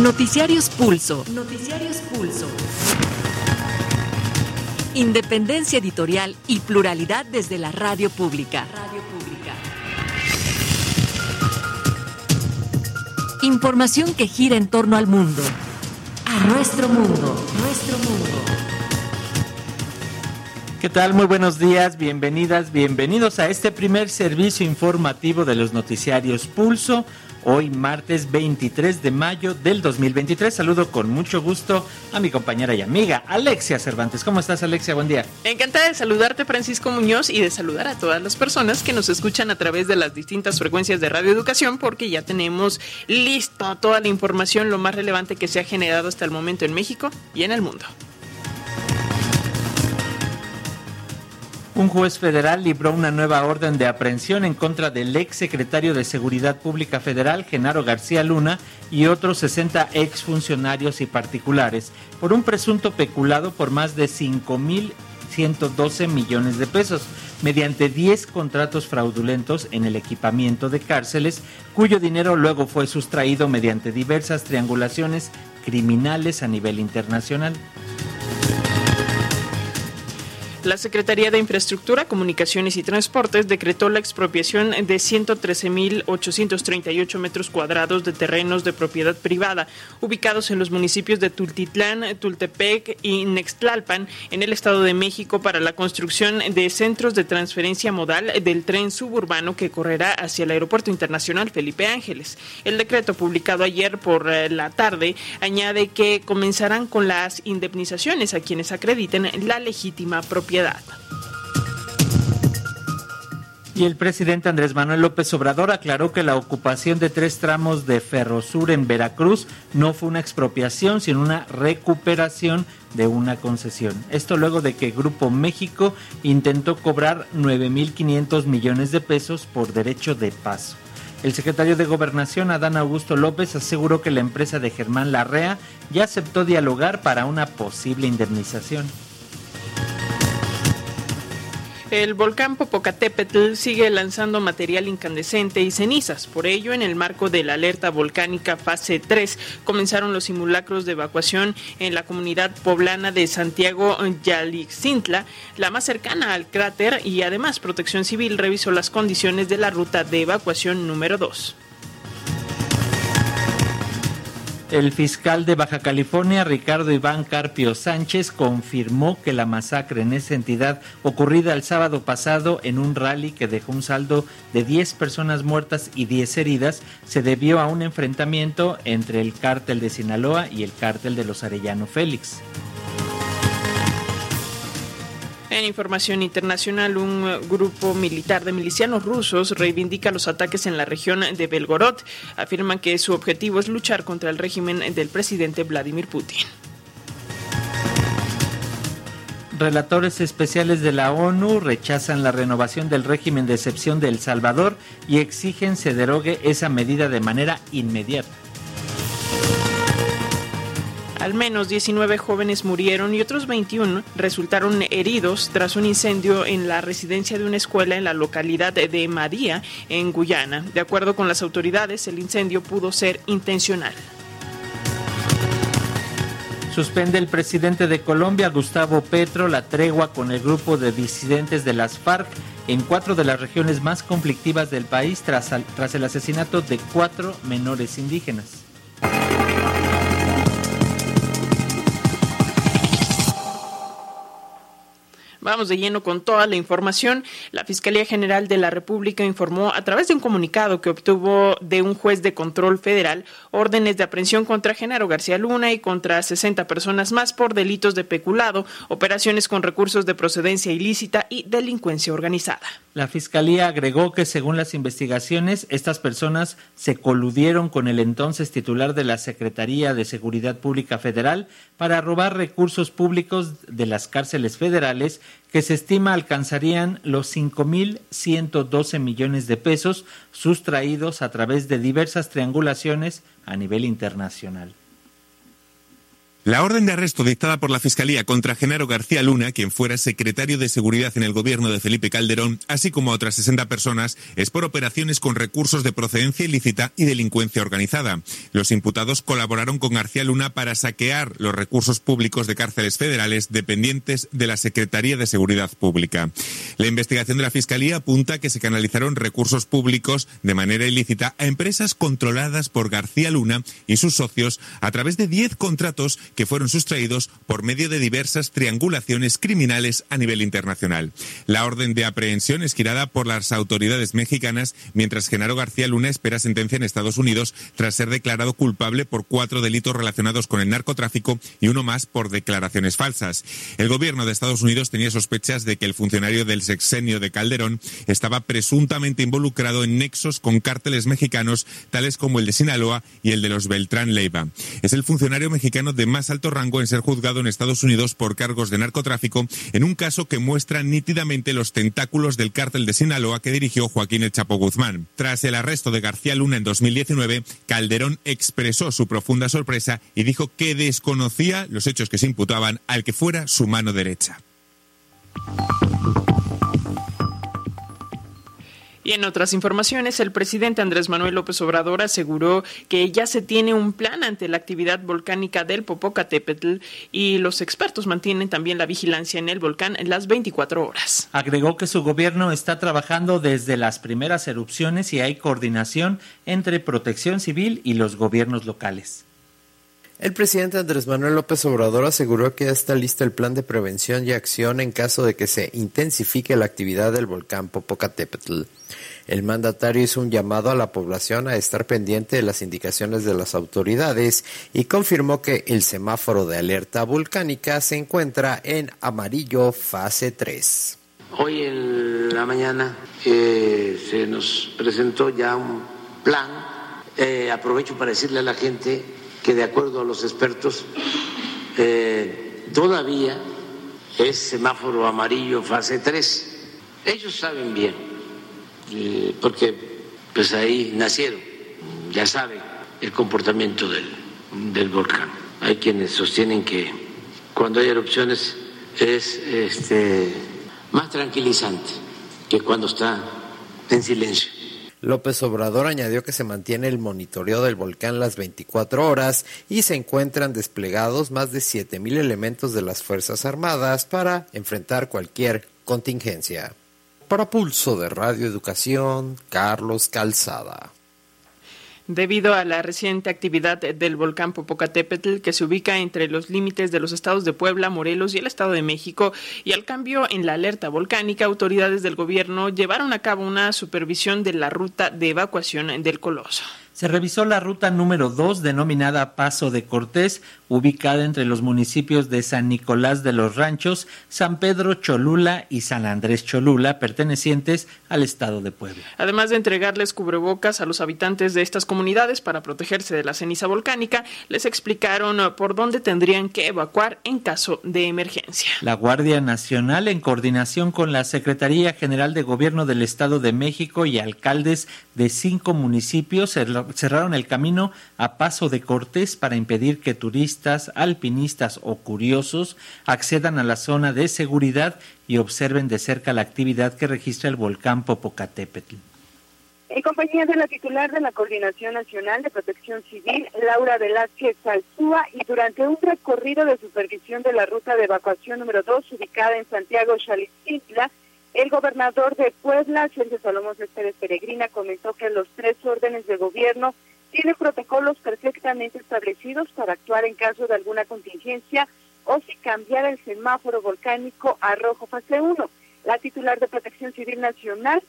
Noticiarios Pulso. Noticiarios Pulso. Independencia editorial y pluralidad desde la radio pública. Radio pública. Información que gira en torno al mundo. A nuestro mundo. Nuestro mundo. ¿Qué tal? Muy buenos días, bienvenidas, bienvenidos a este primer servicio informativo de los noticiarios Pulso hoy martes 23 de mayo del 2023. Saludo con mucho gusto a mi compañera y amiga Alexia Cervantes. ¿Cómo estás Alexia? Buen día. Encantada de saludarte Francisco Muñoz y de saludar a todas las personas que nos escuchan a través de las distintas frecuencias de Radio Educación porque ya tenemos listo toda la información, lo más relevante que se ha generado hasta el momento en México y en el mundo. Un juez federal libró una nueva orden de aprehensión en contra del ex secretario de Seguridad Pública Federal, Genaro García Luna, y otros 60 exfuncionarios y particulares por un presunto peculado por más de 5.112 millones de pesos mediante 10 contratos fraudulentos en el equipamiento de cárceles, cuyo dinero luego fue sustraído mediante diversas triangulaciones criminales a nivel internacional. La Secretaría de Infraestructura, Comunicaciones y Transportes decretó la expropiación de 113.838 metros cuadrados de terrenos de propiedad privada ubicados en los municipios de Tultitlán, Tultepec y Nextlalpan en el Estado de México para la construcción de centros de transferencia modal del tren suburbano que correrá hacia el Aeropuerto Internacional Felipe Ángeles. El decreto publicado ayer por eh, la tarde añade que comenzarán con las indemnizaciones a quienes acrediten la legítima propiedad y el presidente Andrés Manuel López Obrador aclaró que la ocupación de tres tramos de Ferrosur en Veracruz no fue una expropiación, sino una recuperación de una concesión. Esto luego de que Grupo México intentó cobrar 9.500 millones de pesos por derecho de paso. El secretario de Gobernación, Adán Augusto López, aseguró que la empresa de Germán Larrea ya aceptó dialogar para una posible indemnización. El volcán Popocatépetl sigue lanzando material incandescente y cenizas. Por ello, en el marco de la alerta volcánica fase 3, comenzaron los simulacros de evacuación en la comunidad poblana de Santiago Yalixintla, la más cercana al cráter, y además Protección Civil revisó las condiciones de la ruta de evacuación número 2. El fiscal de Baja California, Ricardo Iván Carpio Sánchez, confirmó que la masacre en esa entidad ocurrida el sábado pasado en un rally que dejó un saldo de 10 personas muertas y 10 heridas se debió a un enfrentamiento entre el cártel de Sinaloa y el cártel de los Arellano Félix. En información internacional, un grupo militar de milicianos rusos reivindica los ataques en la región de Belgorod. Afirman que su objetivo es luchar contra el régimen del presidente Vladimir Putin. Relatores especiales de la ONU rechazan la renovación del régimen de excepción de El Salvador y exigen se derogue esa medida de manera inmediata. Al menos 19 jóvenes murieron y otros 21 resultaron heridos tras un incendio en la residencia de una escuela en la localidad de Madía, en Guyana. De acuerdo con las autoridades, el incendio pudo ser intencional. Suspende el presidente de Colombia, Gustavo Petro, la tregua con el grupo de disidentes de las FARC en cuatro de las regiones más conflictivas del país tras, tras el asesinato de cuatro menores indígenas. Vamos de lleno con toda la información. La Fiscalía General de la República informó a través de un comunicado que obtuvo de un juez de control federal órdenes de aprehensión contra Genaro García Luna y contra 60 personas más por delitos de peculado, operaciones con recursos de procedencia ilícita y delincuencia organizada. La Fiscalía agregó que según las investigaciones, estas personas se coludieron con el entonces titular de la Secretaría de Seguridad Pública Federal para robar recursos públicos de las cárceles federales que se estima alcanzarían los 5.112 millones de pesos sustraídos a través de diversas triangulaciones a nivel internacional. La orden de arresto dictada por la Fiscalía contra Genaro García Luna, quien fuera secretario de Seguridad en el gobierno de Felipe Calderón, así como a otras 60 personas, es por operaciones con recursos de procedencia ilícita y delincuencia organizada. Los imputados colaboraron con García Luna para saquear los recursos públicos de cárceles federales dependientes de la Secretaría de Seguridad Pública. La investigación de la Fiscalía apunta que se canalizaron recursos públicos de manera ilícita a empresas controladas por García Luna y sus socios a través de 10 contratos que fueron sustraídos por medio de diversas triangulaciones criminales a nivel internacional. La orden de aprehensión es girada por las autoridades mexicanas, mientras Genaro García Luna espera sentencia en Estados Unidos tras ser declarado culpable por cuatro delitos relacionados con el narcotráfico y uno más por declaraciones falsas. El gobierno de Estados Unidos tenía sospechas de que el funcionario del sexenio de Calderón estaba presuntamente involucrado en nexos con cárteles mexicanos tales como el de Sinaloa y el de los Beltrán Leiva. Es el funcionario mexicano de más alto rango en ser juzgado en Estados Unidos por cargos de narcotráfico en un caso que muestra nítidamente los tentáculos del cártel de Sinaloa que dirigió Joaquín El Chapo Guzmán. Tras el arresto de García Luna en 2019, Calderón expresó su profunda sorpresa y dijo que desconocía los hechos que se imputaban al que fuera su mano derecha. Y en otras informaciones, el presidente Andrés Manuel López Obrador aseguró que ya se tiene un plan ante la actividad volcánica del Popocatépetl y los expertos mantienen también la vigilancia en el volcán en las 24 horas. Agregó que su gobierno está trabajando desde las primeras erupciones y hay coordinación entre protección civil y los gobiernos locales. El presidente Andrés Manuel López Obrador aseguró que ya está listo el plan de prevención y acción en caso de que se intensifique la actividad del volcán Popocatépetl. El mandatario hizo un llamado a la población a estar pendiente de las indicaciones de las autoridades y confirmó que el semáforo de alerta volcánica se encuentra en amarillo fase 3. Hoy en la mañana eh, se nos presentó ya un plan. Eh, aprovecho para decirle a la gente que de acuerdo a los expertos eh, todavía es semáforo amarillo fase 3. Ellos saben bien eh, porque pues ahí nacieron, ya saben el comportamiento del, del volcán. Hay quienes sostienen que cuando hay erupciones es este, más tranquilizante que cuando está en silencio. López Obrador añadió que se mantiene el monitoreo del volcán las 24 horas y se encuentran desplegados más de 7.000 elementos de las Fuerzas Armadas para enfrentar cualquier contingencia. Para Pulso de Radio Educación, Carlos Calzada. Debido a la reciente actividad del volcán Popocatépetl, que se ubica entre los límites de los estados de Puebla, Morelos y el Estado de México, y al cambio en la alerta volcánica, autoridades del gobierno llevaron a cabo una supervisión de la ruta de evacuación del coloso. Se revisó la ruta número 2 denominada Paso de Cortés, ubicada entre los municipios de San Nicolás de los Ranchos, San Pedro Cholula y San Andrés Cholula, pertenecientes al estado de Puebla. Además de entregarles cubrebocas a los habitantes de estas comunidades para protegerse de la ceniza volcánica, les explicaron por dónde tendrían que evacuar en caso de emergencia. La Guardia Nacional, en coordinación con la Secretaría General de Gobierno del Estado de México y alcaldes de cinco municipios, cerraron el camino a paso de Cortés para impedir que turistas, alpinistas o curiosos accedan a la zona de seguridad y observen de cerca la actividad que registra el volcán Popocatépetl. en compañía de la titular de la Coordinación Nacional de Protección Civil, Laura Velázquez Salzúa, y durante un recorrido de supervisión de la ruta de evacuación número 2, ubicada en Santiago Xalitzintla, el gobernador de Puebla, Sergio Salomón Céspedes Peregrina, comentó que los tres órdenes de gobierno tienen protocolos perfectamente establecidos para actuar en caso de alguna contingencia o si cambiar el semáforo volcánico a rojo fase 1. La titular de Protección Civil Nacional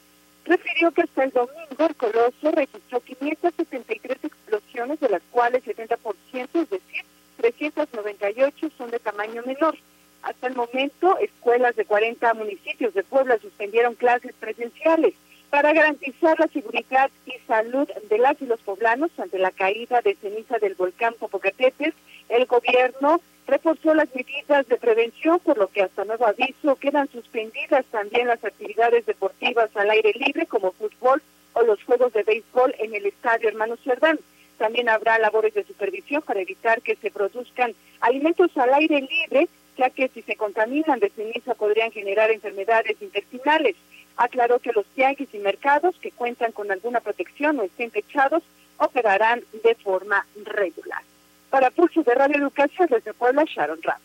refirió que hasta el domingo el Coloso registró 573 explosiones, de las cuales 70%, es decir, 398 son de tamaño menor. Hasta el momento, escuelas de 40 municipios de Puebla suspendieron clases presenciales para garantizar la seguridad y salud de las y los poblanos ante la caída de ceniza del volcán Popocatépetl. El gobierno reforzó las medidas de prevención, por lo que hasta nuevo aviso quedan suspendidas también las actividades deportivas al aire libre como fútbol o los juegos de béisbol en el estadio Hermano Cerdán. También habrá labores de supervisión para evitar que se produzcan alimentos al aire libre, ya que si se contaminan de ceniza podrían generar enfermedades intestinales. Aclaró que los tianguis y mercados que cuentan con alguna protección o estén techados operarán de forma regular. Para Pulso de Radio Educación desde Puebla, Sharon Ram.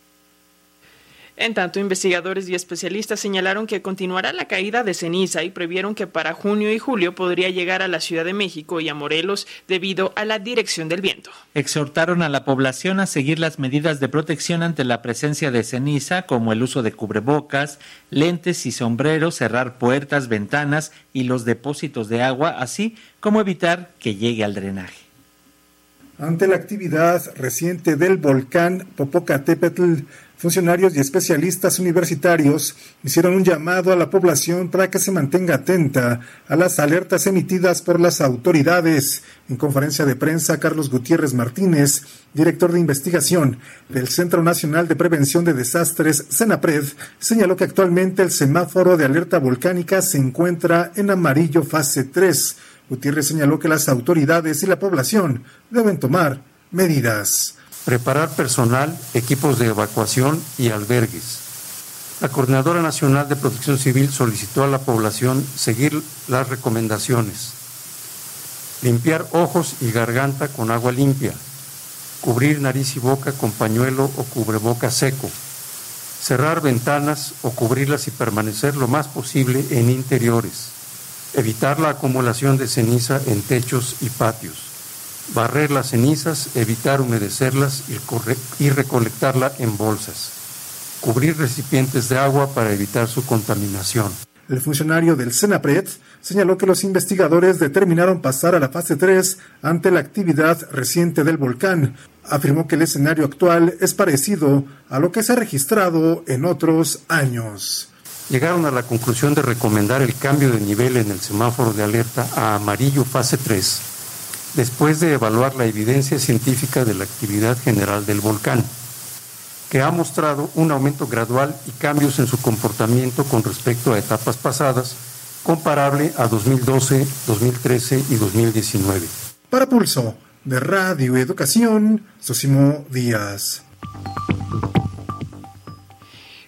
En tanto, investigadores y especialistas señalaron que continuará la caída de ceniza y previeron que para junio y julio podría llegar a la Ciudad de México y a Morelos debido a la dirección del viento. Exhortaron a la población a seguir las medidas de protección ante la presencia de ceniza, como el uso de cubrebocas, lentes y sombreros, cerrar puertas, ventanas y los depósitos de agua, así como evitar que llegue al drenaje. Ante la actividad reciente del volcán Popocatépetl, funcionarios y especialistas universitarios hicieron un llamado a la población para que se mantenga atenta a las alertas emitidas por las autoridades. En conferencia de prensa, Carlos Gutiérrez Martínez, director de investigación del Centro Nacional de Prevención de Desastres, CENAPRED, señaló que actualmente el semáforo de alerta volcánica se encuentra en amarillo fase 3 Gutiérrez señaló que las autoridades y la población deben tomar medidas. Preparar personal, equipos de evacuación y albergues. La Coordinadora Nacional de Protección Civil solicitó a la población seguir las recomendaciones. Limpiar ojos y garganta con agua limpia. Cubrir nariz y boca con pañuelo o cubreboca seco. Cerrar ventanas o cubrirlas y permanecer lo más posible en interiores evitar la acumulación de ceniza en techos y patios, barrer las cenizas, evitar humedecerlas y, recolectarla en bolsas, cubrir recipientes de agua para evitar su contaminación. El funcionario del Senapred señaló que los investigadores determinaron pasar a la fase 3 ante la actividad reciente del volcán. Afirmó que el escenario actual es parecido a lo que se ha registrado en otros años llegaron a la conclusión de recomendar el cambio de nivel en el semáforo de alerta a amarillo fase 3, después de evaluar la evidencia científica de la actividad general del volcán, que ha mostrado un aumento gradual y cambios en su comportamiento con respecto a etapas pasadas, comparable a 2012, 2013 y 2019. Para Pulso de Radio Educación, Sosimo Díaz.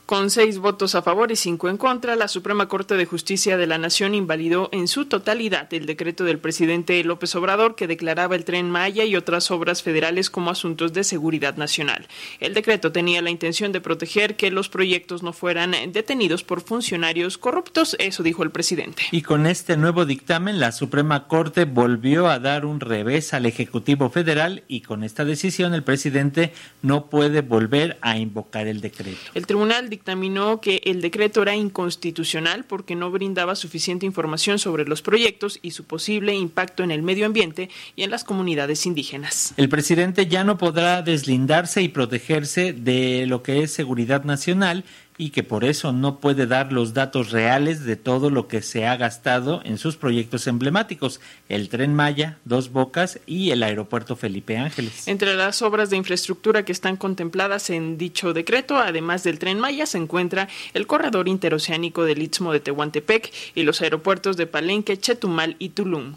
Con seis votos a favor y cinco en contra, la Suprema Corte de Justicia de la Nación invalidó en su totalidad el decreto del presidente López Obrador que declaraba el tren Maya y otras obras federales como asuntos de seguridad nacional. El decreto tenía la intención de proteger que los proyectos no fueran detenidos por funcionarios corruptos, eso dijo el presidente. Y con este nuevo dictamen, la Suprema Corte volvió a dar un revés al Ejecutivo Federal y con esta decisión el presidente no puede volver a invocar el decreto. El Tribunal dictaminó que el decreto era inconstitucional porque no brindaba suficiente información sobre los proyectos y su posible impacto en el medio ambiente y en las comunidades indígenas. El presidente ya no podrá deslindarse y protegerse de lo que es seguridad nacional y que por eso no puede dar los datos reales de todo lo que se ha gastado en sus proyectos emblemáticos, el tren Maya, Dos Bocas y el aeropuerto Felipe Ángeles. Entre las obras de infraestructura que están contempladas en dicho decreto, además del tren Maya, se encuentra el corredor interoceánico del Istmo de Tehuantepec y los aeropuertos de Palenque, Chetumal y Tulum.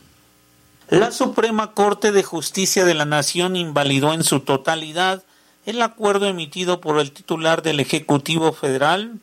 La Suprema Corte de Justicia de la Nación invalidó en su totalidad el acuerdo emitido por el titular del Ejecutivo Federal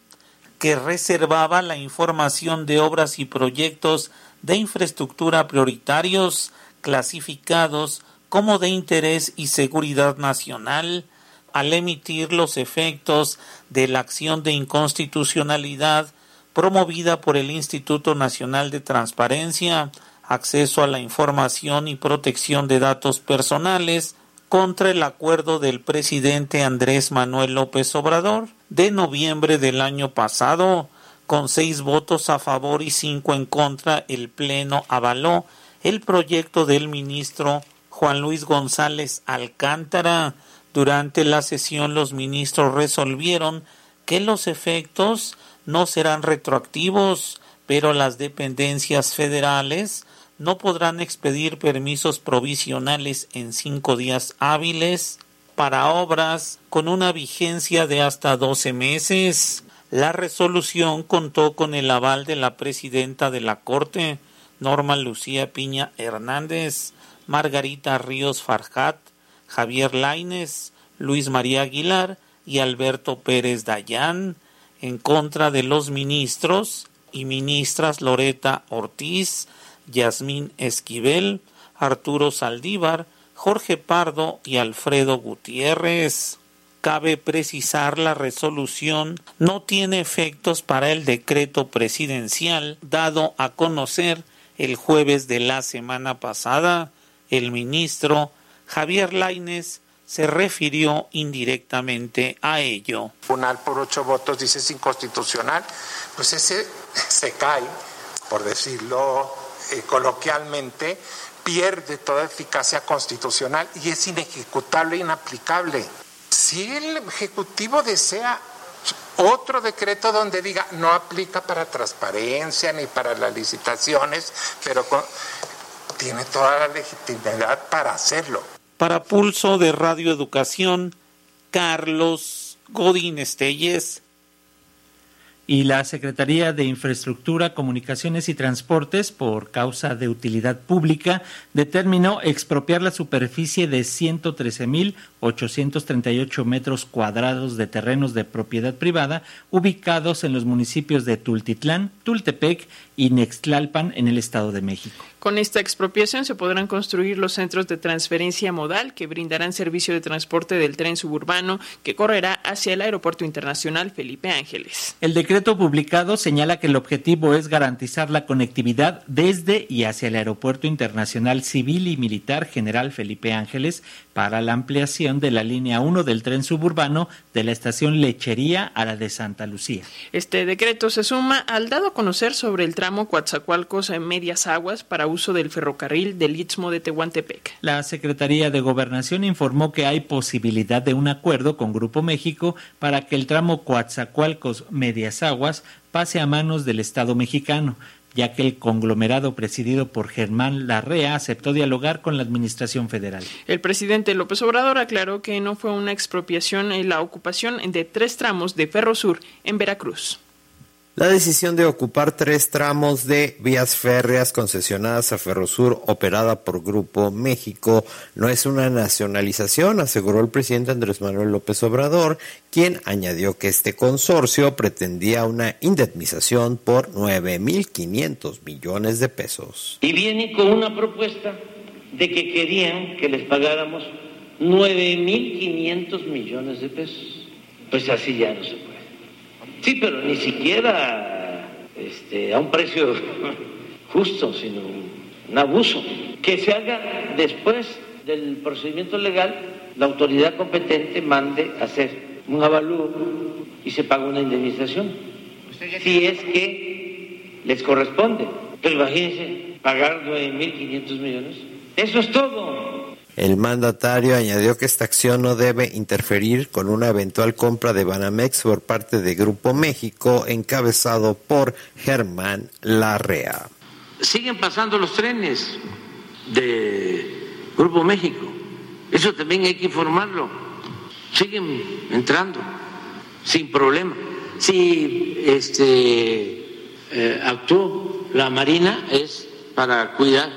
que reservaba la información de obras y proyectos de infraestructura prioritarios clasificados como de interés y seguridad nacional al emitir los efectos de la acción de inconstitucionalidad promovida por el Instituto Nacional de Transparencia, Acceso a la Información y Protección de Datos Personales contra el acuerdo del presidente Andrés Manuel López Obrador de noviembre del año pasado. Con seis votos a favor y cinco en contra, el Pleno avaló el proyecto del ministro Juan Luis González Alcántara. Durante la sesión los ministros resolvieron que los efectos no serán retroactivos, pero las dependencias federales no podrán expedir permisos provisionales en cinco días hábiles para obras con una vigencia de hasta doce meses. La resolución contó con el aval de la presidenta de la Corte, Norma Lucía Piña Hernández, Margarita Ríos Farjat, Javier Laines, Luis María Aguilar y Alberto Pérez Dayán, en contra de los ministros y ministras Loreta Ortiz, Yasmín Esquivel, Arturo Saldívar, Jorge Pardo y Alfredo Gutiérrez. Cabe precisar la resolución no tiene efectos para el decreto presidencial dado a conocer el jueves de la semana pasada. El ministro Javier Laines se refirió indirectamente a ello. Tribunal por ocho votos dice es inconstitucional, pues ese se cae, por decirlo eh, coloquialmente, pierde toda eficacia constitucional y es inejecutable e inaplicable. Si el Ejecutivo desea otro decreto donde diga no aplica para transparencia ni para las licitaciones, pero tiene toda la legitimidad para hacerlo. Para Pulso de Radio Educación, Carlos Godín Estelles, y la Secretaría de Infraestructura, Comunicaciones y Transportes, por causa de utilidad pública, determinó expropiar la superficie de 113.838 metros cuadrados de terrenos de propiedad privada ubicados en los municipios de Tultitlán, Tultepec y Nextlalpan en el Estado de México. Con esta expropiación se podrán construir los centros de transferencia modal que brindarán servicio de transporte del tren suburbano que correrá hacia el Aeropuerto Internacional Felipe Ángeles. El decreto publicado señala que el objetivo es garantizar la conectividad desde y hacia el Aeropuerto Internacional Civil y Militar General Felipe Ángeles para la ampliación de la línea 1 del tren suburbano de la estación Lechería a la de Santa Lucía. Este decreto se suma al dado a conocer sobre el tramo Coatzacoalcos en Medias Aguas para uso del ferrocarril del Istmo de Tehuantepec. La Secretaría de Gobernación informó que hay posibilidad de un acuerdo con Grupo México para que el tramo Coatzacoalcos Medias Aguas pase a manos del Estado mexicano, ya que el conglomerado presidido por Germán Larrea aceptó dialogar con la Administración Federal. El presidente López Obrador aclaró que no fue una expropiación en la ocupación de tres tramos de Ferrosur en Veracruz. La decisión de ocupar tres tramos de vías férreas concesionadas a Ferrosur operada por Grupo México no es una nacionalización, aseguró el presidente Andrés Manuel López Obrador, quien añadió que este consorcio pretendía una indemnización por 9.500 millones de pesos. Y viene con una propuesta de que querían que les pagáramos 9.500 millones de pesos. Pues así ya no se puede. Sí, pero ni siquiera este, a un precio justo, sino un abuso. Que se haga después del procedimiento legal, la autoridad competente mande hacer un avalúo y se paga una indemnización. Si es que les corresponde. Pero imagínense, pagar 9.500 millones. Eso es todo. El mandatario añadió que esta acción no debe interferir con una eventual compra de Banamex por parte de Grupo México encabezado por Germán Larrea. Siguen pasando los trenes de Grupo México. Eso también hay que informarlo. Siguen entrando sin problema. Si este eh, actuó la Marina es para cuidar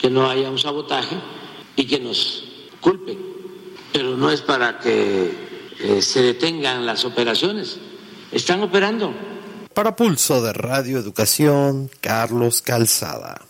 que no haya un sabotaje y que nos culpen, pero no es para que eh, se detengan las operaciones. Están operando. Para Pulso de Radio Educación, Carlos Calzada.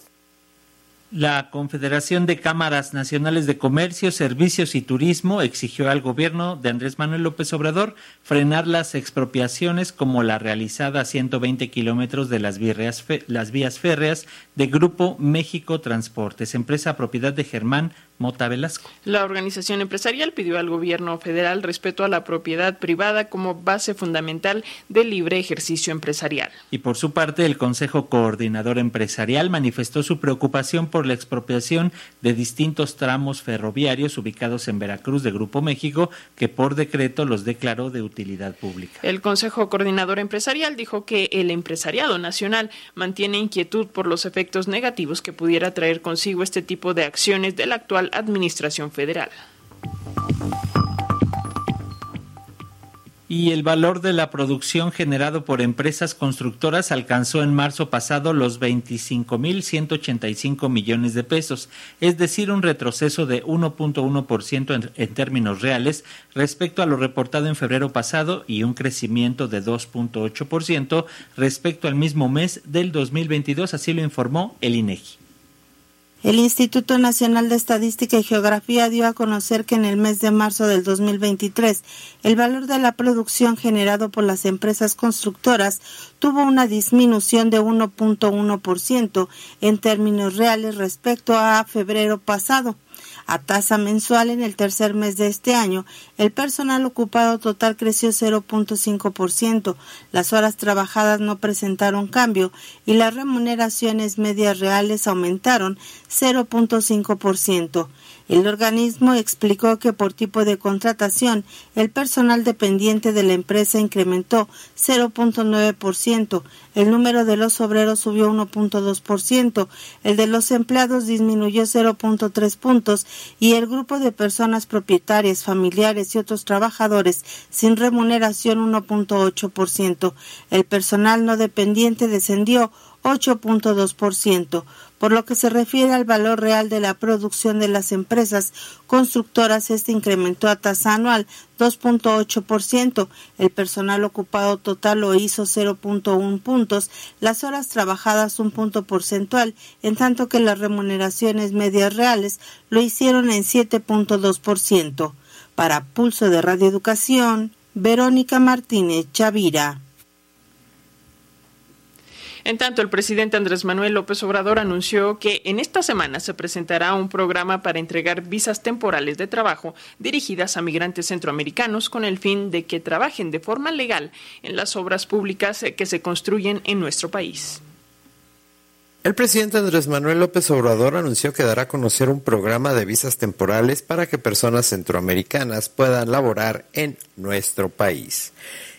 La Confederación de Cámaras Nacionales de Comercio, Servicios y Turismo exigió al gobierno de Andrés Manuel López Obrador frenar las expropiaciones como la realizada a 120 kilómetros de las vías, las vías férreas de Grupo México Transportes, empresa propiedad de Germán Mota Velasco. La organización empresarial pidió al gobierno federal respeto a la propiedad privada como base fundamental del libre ejercicio empresarial. Y por su parte, el Consejo Coordinador Empresarial manifestó su preocupación por la expropiación de distintos tramos ferroviarios ubicados en Veracruz de Grupo México, que por decreto los declaró de utilidad pública. El Consejo Coordinador Empresarial dijo que el empresariado nacional mantiene inquietud por los efectos negativos que pudiera traer consigo este tipo de acciones del actual Administración Federal. Y el valor de la producción generado por empresas constructoras alcanzó en marzo pasado los 25.185 millones de pesos, es decir, un retroceso de 1.1% en, en términos reales respecto a lo reportado en febrero pasado y un crecimiento de 2.8% respecto al mismo mes del 2022, así lo informó el INEGI. El Instituto Nacional de Estadística y Geografía dio a conocer que en el mes de marzo del 2023 el valor de la producción generado por las empresas constructoras tuvo una disminución de 1.1% en términos reales respecto a febrero pasado. A tasa mensual en el tercer mes de este año, el personal ocupado total creció 0.5%, las horas trabajadas no presentaron cambio y las remuneraciones medias reales aumentaron 0.5%. El organismo explicó que por tipo de contratación, el personal dependiente de la empresa incrementó 0.9%, el número de los obreros subió 1.2%, el de los empleados disminuyó 0.3 puntos y el grupo de personas propietarias, familiares y otros trabajadores sin remuneración 1.8%. El personal no dependiente descendió 8.2%. Por lo que se refiere al valor real de la producción de las empresas constructoras, este incrementó a tasa anual 2.8%. El personal ocupado total lo hizo 0.1 puntos, las horas trabajadas un punto porcentual, en tanto que las remuneraciones medias reales lo hicieron en 7.2%. Para Pulso de Radio Educación, Verónica Martínez Chavira. En tanto, el presidente Andrés Manuel López Obrador anunció que en esta semana se presentará un programa para entregar visas temporales de trabajo dirigidas a migrantes centroamericanos con el fin de que trabajen de forma legal en las obras públicas que se construyen en nuestro país. El presidente Andrés Manuel López Obrador anunció que dará a conocer un programa de visas temporales para que personas centroamericanas puedan laborar en nuestro país.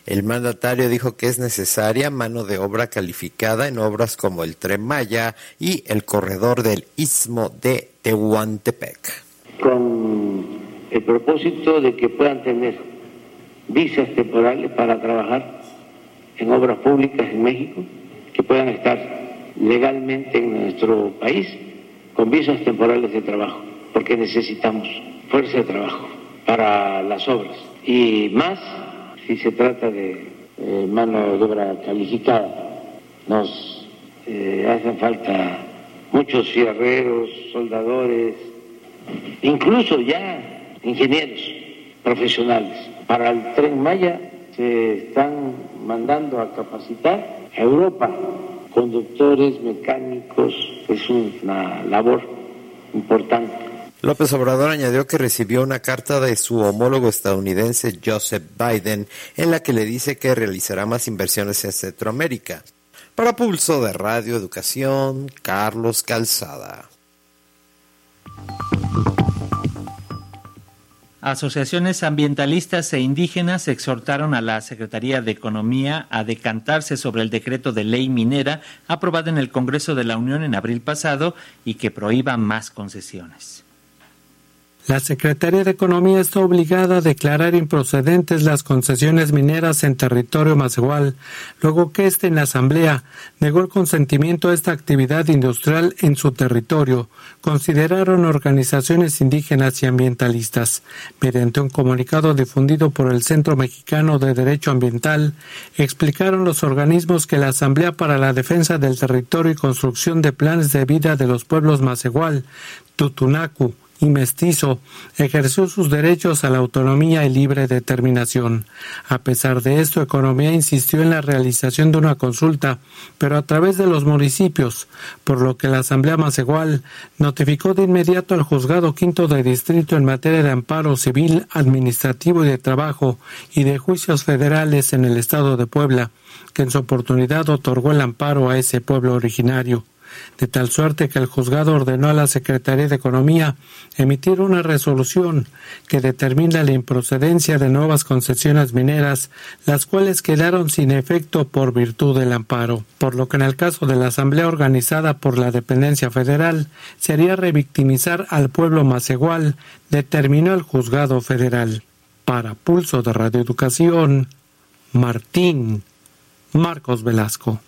El mandatario dijo que es necesaria mano de obra calificada en obras como el Tren Maya y el corredor del Istmo de Tehuantepec. Con el propósito de que puedan tener visas temporales para trabajar en obras públicas en México, que puedan estar legalmente en nuestro país con visas temporales de trabajo, porque necesitamos fuerza de trabajo para las obras y más si se trata de eh, mano de obra calificada. Nos eh, hacen falta muchos fierreros, soldadores, incluso ya ingenieros profesionales. Para el tren Maya se están mandando a capacitar a Europa conductores, mecánicos, es una labor importante. López Obrador añadió que recibió una carta de su homólogo estadounidense Joseph Biden en la que le dice que realizará más inversiones en Centroamérica. Para Pulso de Radio Educación, Carlos Calzada. Asociaciones ambientalistas e indígenas exhortaron a la Secretaría de Economía a decantarse sobre el decreto de ley minera aprobado en el Congreso de la Unión en abril pasado y que prohíba más concesiones. La Secretaría de Economía está obligada a declarar improcedentes las concesiones mineras en territorio igual, luego que éste en la Asamblea negó el consentimiento a esta actividad industrial en su territorio, consideraron organizaciones indígenas y ambientalistas. Mediante un comunicado difundido por el Centro Mexicano de Derecho Ambiental, explicaron los organismos que la Asamblea para la Defensa del Territorio y Construcción de Planes de Vida de los Pueblos igual, Tutunacu, y mestizo, ejerció sus derechos a la autonomía y libre determinación. A pesar de esto, Economía insistió en la realización de una consulta, pero a través de los municipios, por lo que la Asamblea Macegual notificó de inmediato al Juzgado Quinto de Distrito en materia de amparo civil, administrativo y de trabajo y de juicios federales en el Estado de Puebla, que en su oportunidad otorgó el amparo a ese pueblo originario de tal suerte que el juzgado ordenó a la Secretaría de Economía emitir una resolución que determina la improcedencia de nuevas concesiones mineras, las cuales quedaron sin efecto por virtud del amparo, por lo que en el caso de la Asamblea organizada por la dependencia federal sería revictimizar al pueblo más igual, determinó el juzgado federal. Para Pulso de Radioeducación, Martín Marcos Velasco.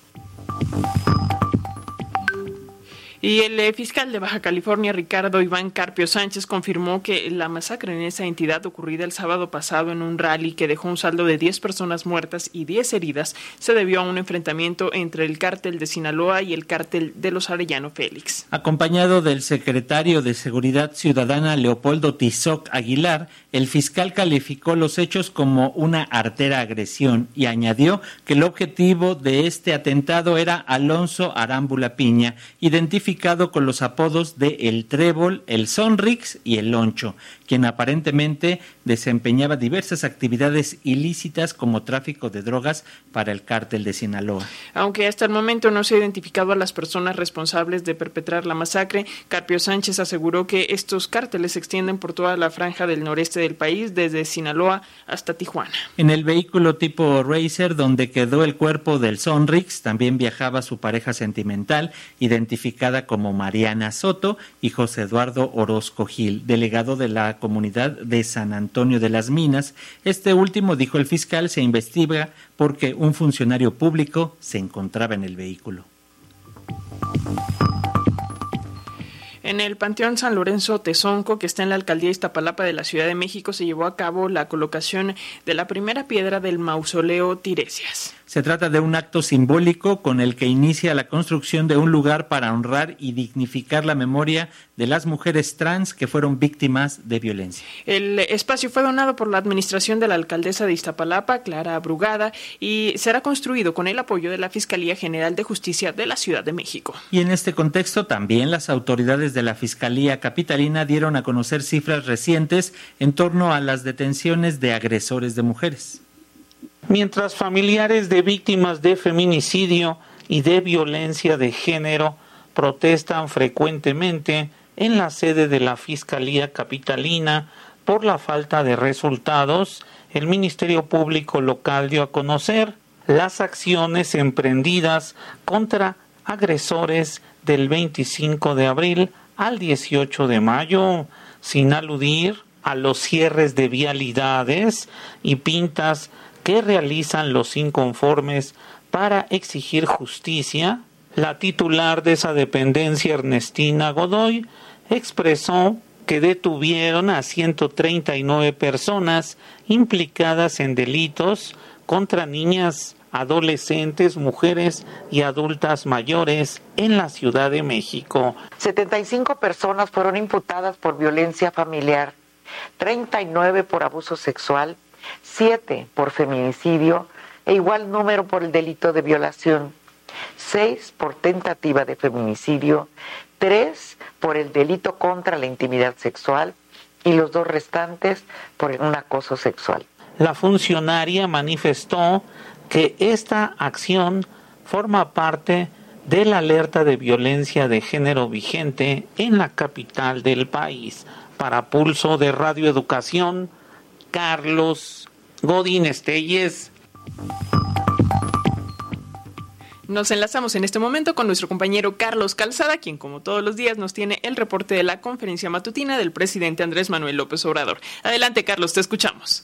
Y el eh, fiscal de Baja California, Ricardo Iván Carpio Sánchez, confirmó que la masacre en esa entidad ocurrida el sábado pasado en un rally que dejó un saldo de 10 personas muertas y 10 heridas se debió a un enfrentamiento entre el cártel de Sinaloa y el cártel de los Arellano Félix. Acompañado del secretario de Seguridad Ciudadana Leopoldo Tizoc Aguilar, el fiscal calificó los hechos como una artera agresión y añadió que el objetivo de este atentado era Alonso Arámbula Piña, identificado con los apodos de El Trébol, El Sonrix y El Loncho, quien aparentemente desempeñaba diversas actividades ilícitas como tráfico de drogas para el cártel de Sinaloa. Aunque hasta el momento no se ha identificado a las personas responsables de perpetrar la masacre, Carpio Sánchez aseguró que estos cárteles se extienden por toda la franja del noreste del país, desde Sinaloa hasta Tijuana. En el vehículo tipo Racer, donde quedó el cuerpo del Sonrix, también viajaba su pareja sentimental, identificada como Mariana Soto, y José Eduardo Orozco Gil, delegado de la comunidad de San Antonio de las Minas. Este último, dijo el fiscal, se investiga porque un funcionario público se encontraba en el vehículo. En el Panteón San Lorenzo Tezonco, que está en la alcaldía Iztapalapa de la Ciudad de México, se llevó a cabo la colocación de la primera piedra del mausoleo Tiresias. Se trata de un acto simbólico con el que inicia la construcción de un lugar para honrar y dignificar la memoria de las mujeres trans que fueron víctimas de violencia. El espacio fue donado por la administración de la alcaldesa de Iztapalapa, Clara Brugada, y será construido con el apoyo de la Fiscalía General de Justicia de la Ciudad de México. Y en este contexto también las autoridades de la Fiscalía Capitalina dieron a conocer cifras recientes en torno a las detenciones de agresores de mujeres mientras familiares de víctimas de feminicidio y de violencia de género protestan frecuentemente en la sede de la Fiscalía Capitalina por la falta de resultados, el Ministerio Público local dio a conocer las acciones emprendidas contra agresores del 25 de abril al 18 de mayo, sin aludir a los cierres de vialidades y pintas que realizan los inconformes para exigir justicia, la titular de esa dependencia, Ernestina Godoy, expresó que detuvieron a 139 personas implicadas en delitos contra niñas, adolescentes, mujeres y adultas mayores en la Ciudad de México. 75 personas fueron imputadas por violencia familiar, 39 por abuso sexual, siete por feminicidio e igual número por el delito de violación, seis por tentativa de feminicidio, tres por el delito contra la intimidad sexual y los dos restantes por un acoso sexual. La funcionaria manifestó que esta acción forma parte de la alerta de violencia de género vigente en la capital del país. Para Pulso de Radioeducación, Carlos Godín Estelles. Nos enlazamos en este momento con nuestro compañero Carlos Calzada, quien como todos los días nos tiene el reporte de la conferencia matutina del presidente Andrés Manuel López Obrador. Adelante, Carlos, te escuchamos.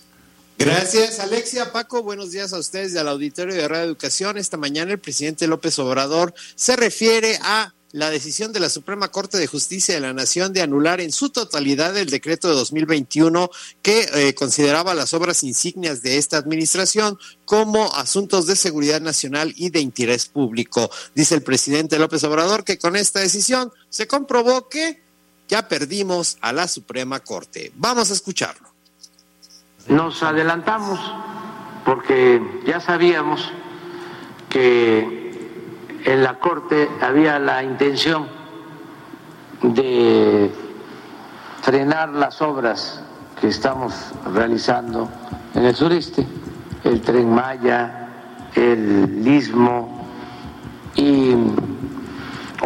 Gracias, Alexia. Paco, buenos días a ustedes y al auditorio de Radio Educación. Esta mañana el presidente López Obrador se refiere a la decisión de la Suprema Corte de Justicia de la Nación de anular en su totalidad el decreto de 2021 que eh, consideraba las obras insignias de esta administración como asuntos de seguridad nacional y de interés público. Dice el presidente López Obrador que con esta decisión se comprobó que ya perdimos a la Suprema Corte. Vamos a escucharlo. Nos adelantamos porque ya sabíamos que en la Corte había la intención de frenar las obras que estamos realizando en el sureste, el tren Maya, el istmo y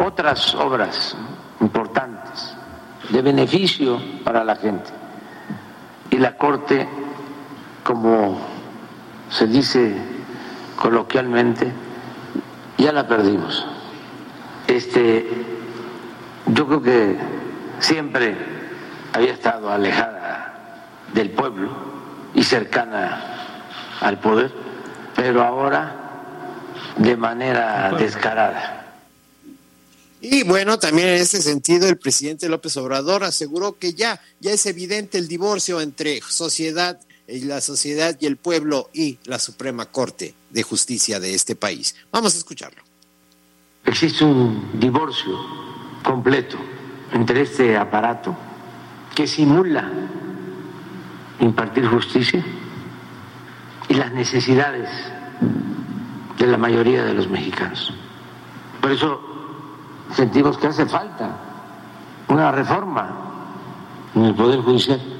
otras obras importantes de beneficio para la gente. Y la Corte, como se dice coloquialmente, ya la perdimos. Este, yo creo que siempre había estado alejada del pueblo y cercana al poder, pero ahora de manera descarada. Y bueno, también en ese sentido el presidente López Obrador aseguró que ya, ya es evidente el divorcio entre sociedad y la sociedad y el pueblo y la Suprema Corte de Justicia de este país. Vamos a escucharlo. Existe un divorcio completo entre este aparato que simula impartir justicia y las necesidades de la mayoría de los mexicanos. Por eso sentimos que hace falta una reforma en el Poder Judicial.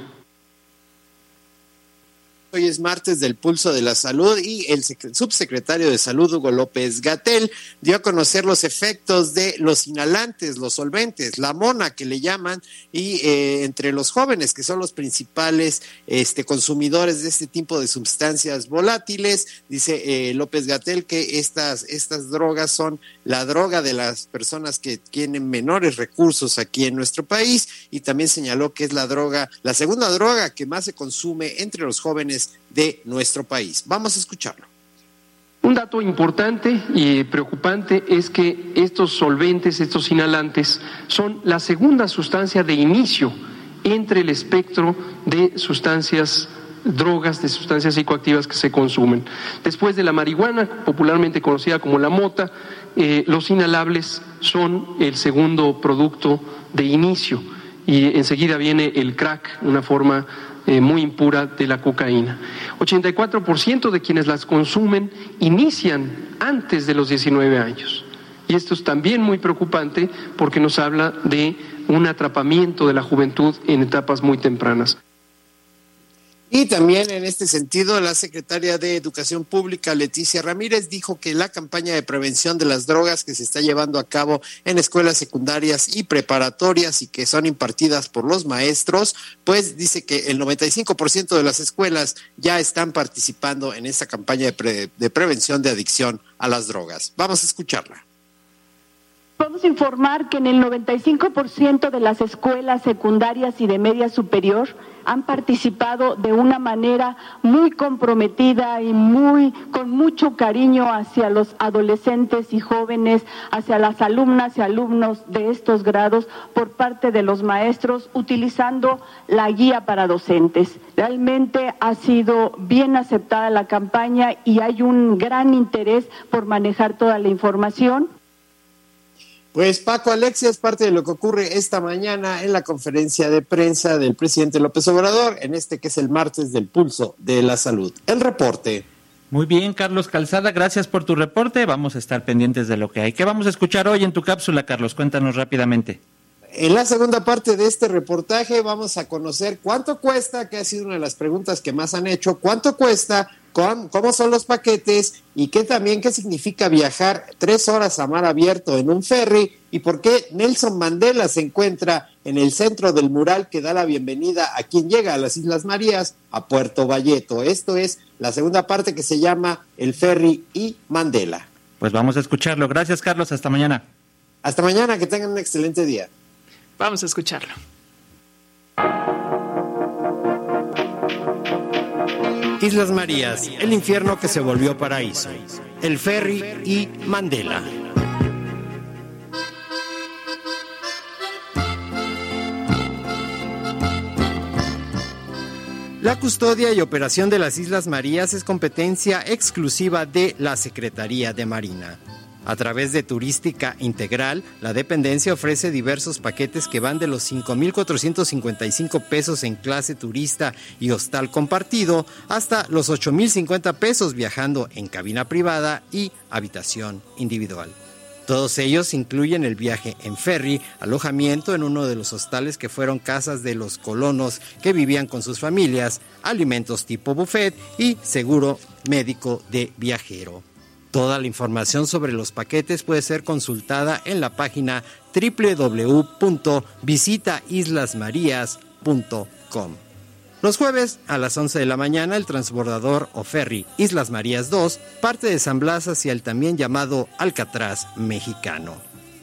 Hoy es martes del Pulso de la Salud y el subsecretario de Salud, Hugo López Gatel, dio a conocer los efectos de los inhalantes, los solventes, la mona que le llaman, y eh, entre los jóvenes, que son los principales este, consumidores de este tipo de sustancias volátiles, dice eh, López Gatel que estas, estas drogas son la droga de las personas que tienen menores recursos aquí en nuestro país, y también señaló que es la droga, la segunda droga que más se consume entre los jóvenes de nuestro país. Vamos a escucharlo. Un dato importante y preocupante es que estos solventes, estos inhalantes, son la segunda sustancia de inicio entre el espectro de sustancias drogas, de sustancias psicoactivas que se consumen. Después de la marihuana, popularmente conocida como la mota, eh, los inhalables son el segundo producto de inicio y enseguida viene el crack, una forma eh, muy impura de la cocaína. 84% de quienes las consumen inician antes de los 19 años. Y esto es también muy preocupante porque nos habla de un atrapamiento de la juventud en etapas muy tempranas. Y también en este sentido, la secretaria de Educación Pública, Leticia Ramírez, dijo que la campaña de prevención de las drogas que se está llevando a cabo en escuelas secundarias y preparatorias y que son impartidas por los maestros, pues dice que el 95% de las escuelas ya están participando en esta campaña de, de prevención de adicción a las drogas. Vamos a escucharla. Podemos informar que en el 95% de las escuelas secundarias y de media superior han participado de una manera muy comprometida y muy con mucho cariño hacia los adolescentes y jóvenes, hacia las alumnas y alumnos de estos grados por parte de los maestros utilizando la guía para docentes. Realmente ha sido bien aceptada la campaña y hay un gran interés por manejar toda la información. Pues Paco Alexia es parte de lo que ocurre esta mañana en la conferencia de prensa del presidente López Obrador, en este que es el martes del pulso de la salud. El reporte. Muy bien, Carlos Calzada, gracias por tu reporte. Vamos a estar pendientes de lo que hay. ¿Qué vamos a escuchar hoy en tu cápsula, Carlos? Cuéntanos rápidamente. En la segunda parte de este reportaje vamos a conocer cuánto cuesta, que ha sido una de las preguntas que más han hecho, cuánto cuesta cómo son los paquetes y qué también qué significa viajar tres horas a mar abierto en un ferry y por qué Nelson Mandela se encuentra en el centro del mural que da la bienvenida a quien llega a las Islas Marías, a Puerto Valleto. Esto es la segunda parte que se llama El ferry y Mandela. Pues vamos a escucharlo. Gracias, Carlos. Hasta mañana. Hasta mañana, que tengan un excelente día. Vamos a escucharlo. Islas Marías, el infierno que se volvió paraíso. El ferry y Mandela. La custodia y operación de las Islas Marías es competencia exclusiva de la Secretaría de Marina. A través de Turística Integral, la dependencia ofrece diversos paquetes que van de los 5.455 pesos en clase turista y hostal compartido hasta los 8.050 pesos viajando en cabina privada y habitación individual. Todos ellos incluyen el viaje en ferry, alojamiento en uno de los hostales que fueron casas de los colonos que vivían con sus familias, alimentos tipo buffet y seguro médico de viajero. Toda la información sobre los paquetes puede ser consultada en la página www.visitaislasmarías.com. Los jueves a las 11 de la mañana el transbordador o ferry Islas Marías 2 parte de San Blas hacia el también llamado Alcatraz mexicano,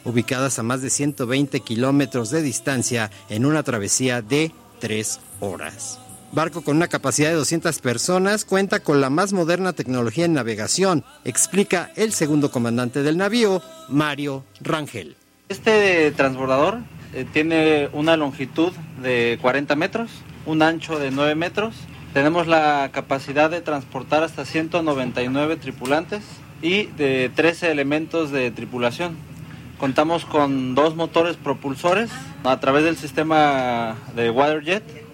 ubicadas a más de 120 kilómetros de distancia en una travesía de 3 horas. Barco con una capacidad de 200 personas, cuenta con la más moderna tecnología en navegación, explica el segundo comandante del navío, Mario Rangel. Este transbordador eh, tiene una longitud de 40 metros, un ancho de 9 metros. Tenemos la capacidad de transportar hasta 199 tripulantes y de 13 elementos de tripulación. Contamos con dos motores propulsores a través del sistema de Waterjet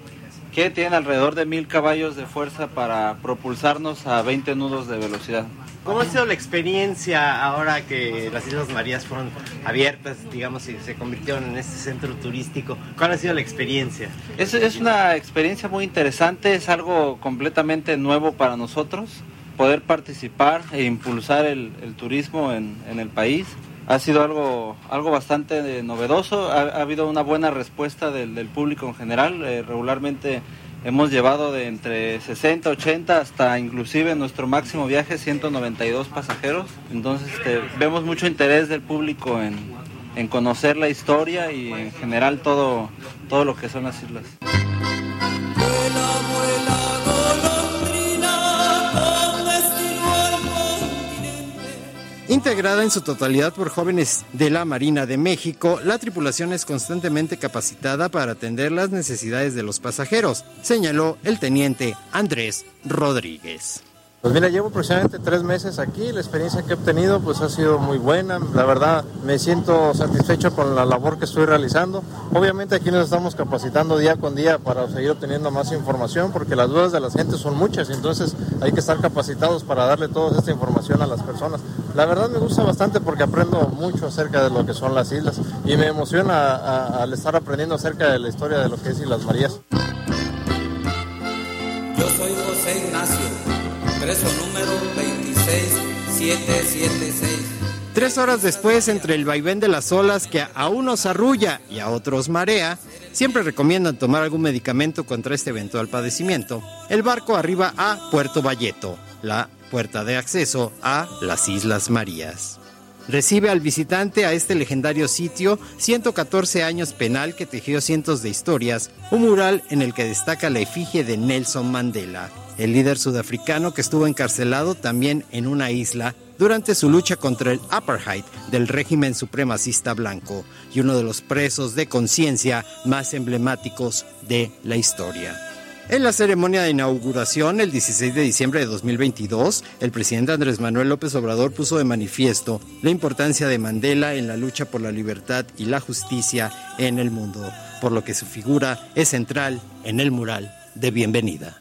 que tienen alrededor de mil caballos de fuerza para propulsarnos a 20 nudos de velocidad. ¿Cómo ha sido la experiencia ahora que las Islas Marías fueron abiertas, digamos, y se convirtieron en este centro turístico? ¿Cuál ha sido la experiencia? Es, es una experiencia muy interesante, es algo completamente nuevo para nosotros, poder participar e impulsar el, el turismo en, en, el país. Ha sido algo, algo bastante novedoso, ha, ha habido una buena respuesta del, del público en general, eh, regularmente Hemos llevado de entre 60, 80 hasta inclusive nuestro máximo viaje 192 pasajeros. Entonces este, vemos mucho interés del público en, en, conocer la historia y en general todo, todo lo que son las islas. Integrada en su totalidad por jóvenes de la Marina de México, la tripulación es constantemente capacitada para atender las necesidades de los pasajeros, señaló el teniente Andrés Rodríguez. Pues mira, llevo aproximadamente tres meses aquí, la experiencia que he obtenido pues ha sido muy buena, la verdad me siento satisfecho con la labor que estoy realizando. Obviamente aquí nos estamos capacitando día con día para seguir obteniendo más información porque las dudas de la gente son muchas, entonces hay que estar capacitados para darle toda esta información a las personas. La verdad me gusta bastante porque aprendo mucho acerca de lo que son las islas y me emociona al estar aprendiendo acerca de la historia de lo que es Islas Marías. Yo soy José Ignacio Preso número 26776. Tres horas después, entre el vaivén de las olas que a unos arrulla y a otros marea, siempre recomiendan tomar algún medicamento contra este eventual padecimiento. El barco arriba a Puerto Valleto, la puerta de acceso a las Islas Marías. Recibe al visitante a este legendario sitio 114 años penal que tejió cientos de historias, un mural en el que destaca la efigie de Nelson Mandela, el líder sudafricano que estuvo encarcelado también en una isla durante su lucha contra el apartheid del régimen supremacista blanco y uno de los presos de conciencia más emblemáticos de la historia. En la ceremonia de inauguración, el 16 de diciembre de 2022, el presidente Andrés Manuel López Obrador puso de manifiesto la importancia de Mandela en la lucha por la libertad y la justicia en el mundo, por lo que su figura es central en el mural de bienvenida.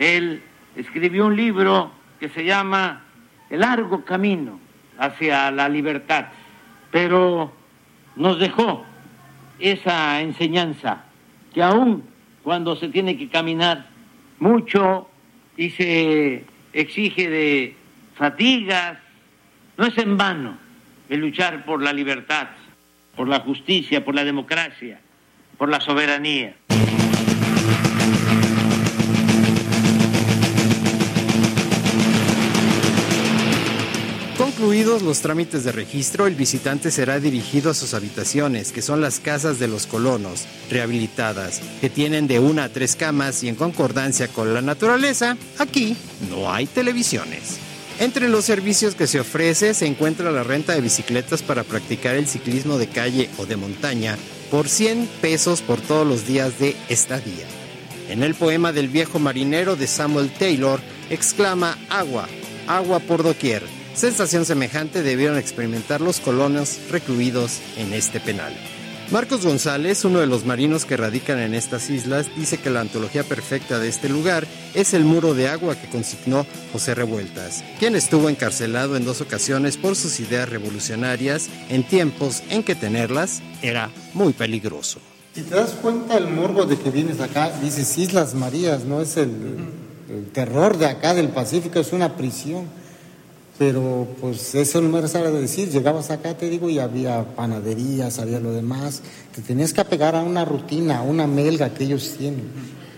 Él escribió un libro que se llama El largo camino hacia la libertad, pero nos dejó esa enseñanza que aún cuando se tiene que caminar mucho y se exige de fatigas, no es en vano el luchar por la libertad, por la justicia, por la democracia, por la soberanía. Concluidos los trámites de registro, el visitante será dirigido a sus habitaciones, que son las casas de los colonos, rehabilitadas, que tienen de una a tres camas y en concordancia con la naturaleza, aquí no hay televisiones. Entre los servicios que se ofrece se encuentra la renta de bicicletas para practicar el ciclismo de calle o de montaña por 100 pesos por todos los días de estadía. En el poema del viejo marinero de Samuel Taylor exclama agua, agua por doquier. Sensación semejante debieron experimentar los colonos recluidos en este penal. Marcos González, uno de los marinos que radican en estas islas, dice que la antología perfecta de este lugar es el muro de agua que consignó José Revueltas, quien estuvo encarcelado en dos ocasiones por sus ideas revolucionarias en tiempos en que tenerlas era muy peligroso. Si te das cuenta el morbo de que vienes acá, dices Islas Marías, no es el, el terror de acá del Pacífico, es una prisión pero pues eso no me de decir, llegabas acá, te digo, y había panaderías, había lo demás, te tenías que apegar a una rutina, a una melga que ellos tienen,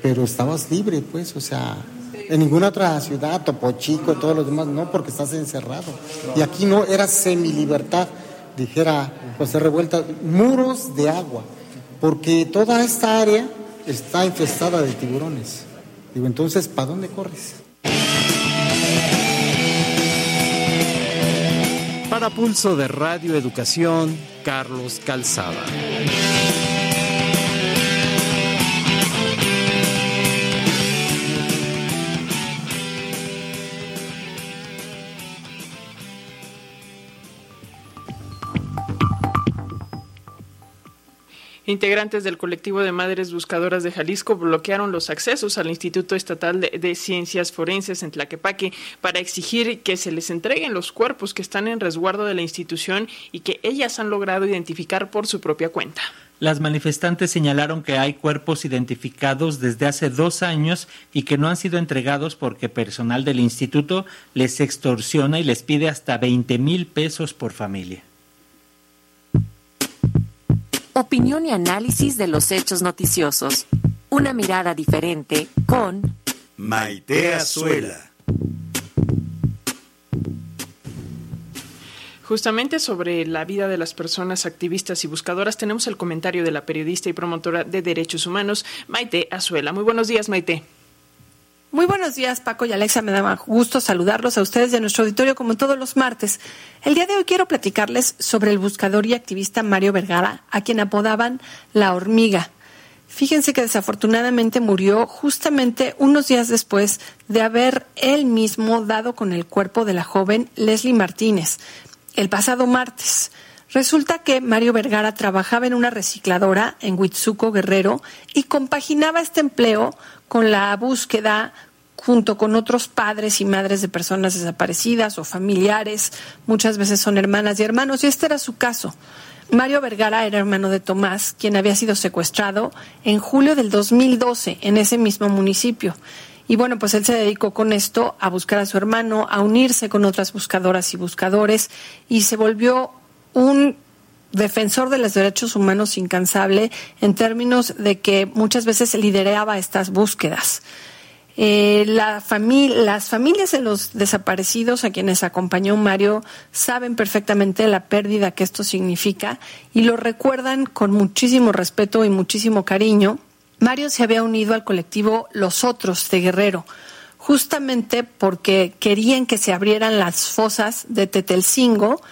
pero estabas libre, pues, o sea, en ninguna otra ciudad, Topo Chico, todos los demás, no, porque estás encerrado. Y aquí no, era semi-libertad, dijera José Revuelta, muros de agua, porque toda esta área está infestada de tiburones. Digo, entonces, ¿para dónde corres? Para Pulso de Radio Educación, Carlos Calzada. Integrantes del colectivo de madres buscadoras de Jalisco bloquearon los accesos al Instituto Estatal de, Ciencias Forenses en Tlaquepaque para exigir que se les entreguen los cuerpos que están en resguardo de la institución y que ellas han logrado identificar por su propia cuenta. Las manifestantes señalaron que hay cuerpos identificados desde hace dos años y que no han sido entregados porque personal del instituto les extorsiona y les pide hasta 20 mil pesos por familia opinión y análisis de los hechos noticiosos. Una mirada diferente con Maite Azuela. Justamente sobre la vida de las personas activistas y buscadoras tenemos el comentario de la periodista y promotora de derechos humanos, Maite Azuela. Muy buenos días, Maite. Muy buenos días, Paco y Alexa. Me da gusto saludarlos a ustedes de nuestro auditorio como todos los martes. El día de hoy quiero platicarles sobre el buscador y activista Mario Vergara, a quien apodaban la hormiga. Fíjense que desafortunadamente murió justamente unos días después de haber él mismo dado con el cuerpo de la joven Leslie Martínez, el pasado martes. Resulta que Mario Vergara trabajaba en una recicladora en Huitzuco Guerrero y compaginaba este empleo con la búsqueda junto con otros padres y madres de personas desaparecidas o familiares, muchas veces son hermanas y hermanos, y este era su caso. Mario Vergara era hermano de Tomás, quien había sido secuestrado en julio del 2012 en ese mismo municipio. Y bueno, pues él se dedicó con esto a buscar a su hermano, a unirse con otras buscadoras y buscadores, y se volvió un defensor de los derechos humanos incansable en términos de que muchas veces lideraba estas búsquedas. Eh, la las familias de los desaparecidos a quienes acompañó Mario saben perfectamente la pérdida que esto significa y lo recuerdan con muchísimo respeto y muchísimo cariño. Mario se había unido al colectivo Los Otros de Guerrero, justamente porque querían que se abrieran las fosas de Tetelcingo,